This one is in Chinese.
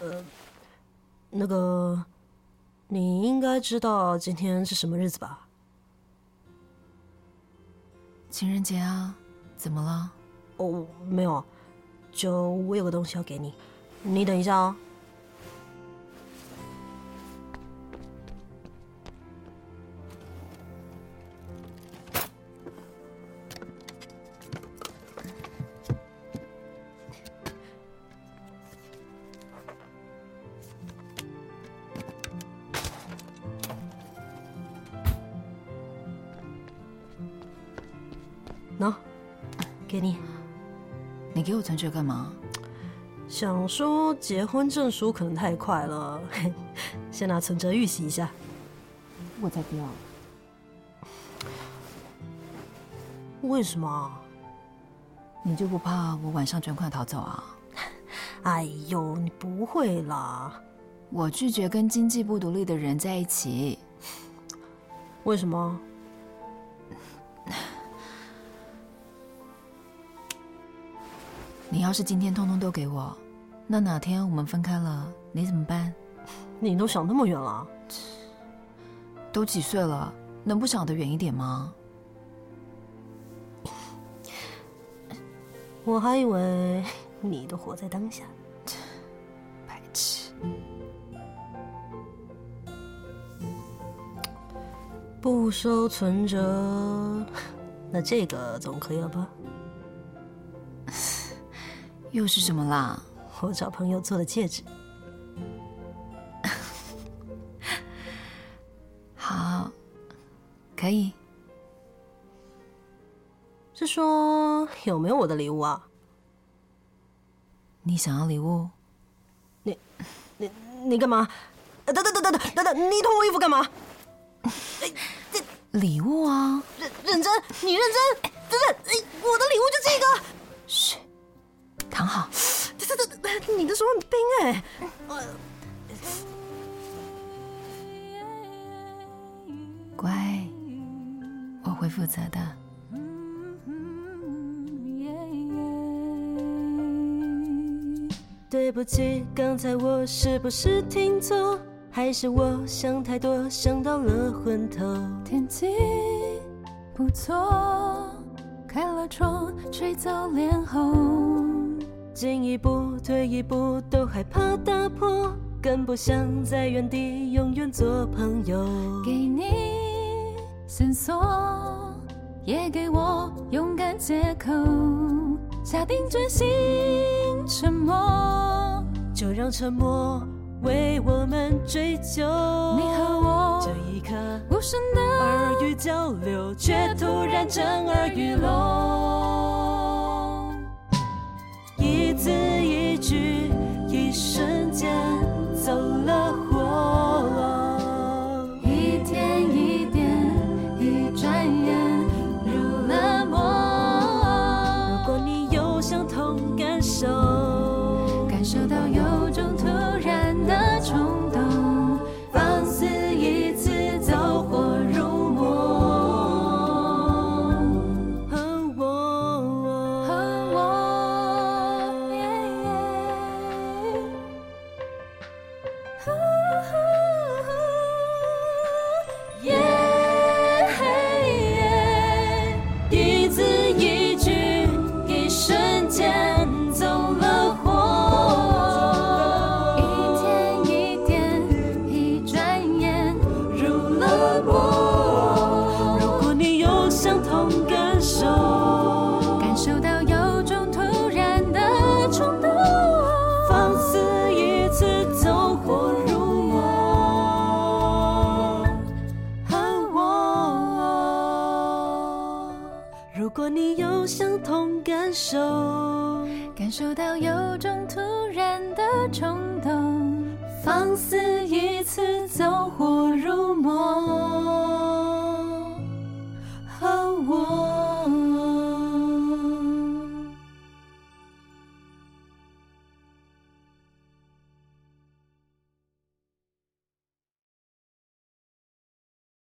呃，那个，你应该知道今天是什么日子吧？情人节啊，怎么了？哦，没有，就我有个东西要给你，你等一下哦。喏，给你。你给我存折干嘛？想说结婚证书可能太快了，先拿存折预习一下。我才不要。为什么？你就不怕我晚上卷款逃走啊？哎呦，你不会啦！我拒绝跟经济不独立的人在一起。为什么？你要是今天通通都给我，那哪天我们分开了，你怎么办？你都想那么远了？都几岁了，能不想得远一点吗？我还以为你都活在当下。白痴。不收存折，那这个总可以了吧？又是什么啦？我找朋友做的戒指。好，可以。是说有没有我的礼物啊？你想要礼物？你、你、你干嘛？等等等等等等等，你脱我衣服干嘛？礼物啊！认认真，你认真？等等，我的礼物就这个。你的手很冰哎。乖，我会负责的。对不起，刚才我是不是听错？还是我想太多，想到了昏头？天气不错，开了窗，吹走脸红。进一步，退一步，都害怕打破，更不想在原地永远做朋友。给你线索，也给我勇敢借口，下定决心沉默，就让沉默为我们追求。你和我这一刻无声的耳语交流，却突然震耳欲聋。感受感受到有种突然的冲动，放肆一次走火。